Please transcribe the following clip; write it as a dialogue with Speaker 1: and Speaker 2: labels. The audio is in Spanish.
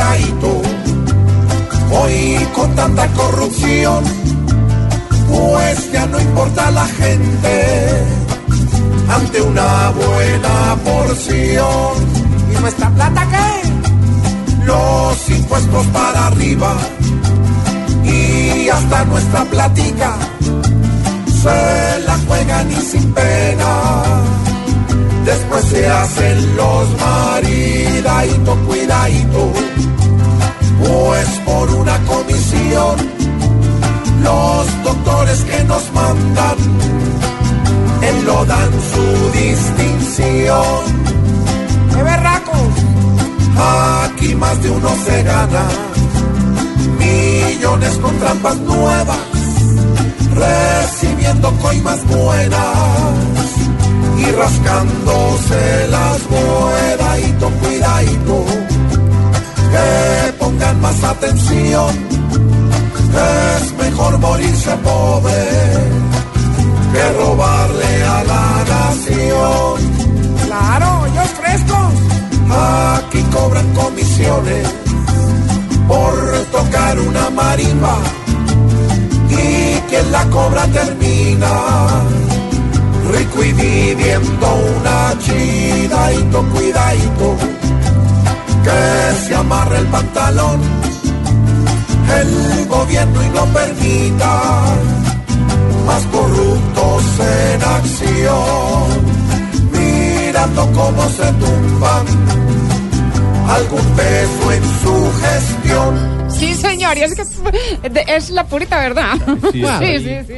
Speaker 1: Cuidadito. Hoy con tanta corrupción, pues ya no importa la gente ante una buena porción. ¿Y nuestra plata qué? Los impuestos para arriba y hasta nuestra platica se la juegan y sin pena. Después se hacen los maridadito, comisión los doctores que nos mandan enlodan su distinción. ¡Qué berracos! Aquí más de uno se gana millones con trampas nuevas, recibiendo coimas buenas y rascándose las cuidadito, cuidadito, que pongan más atención, es mejor morirse pobre que robarle a la nación. Claro, ellos frescos. Aquí cobran comisiones por tocar una marimba y quien la cobra termina rico y viviendo una chidadito, cuidadito, que se amarre el pantalón, gobierno y no permita más corruptos en acción, mirando cómo se tumban algún peso en su gestión.
Speaker 2: Sí, señor, y es que es la purita verdad. sí, sí. sí.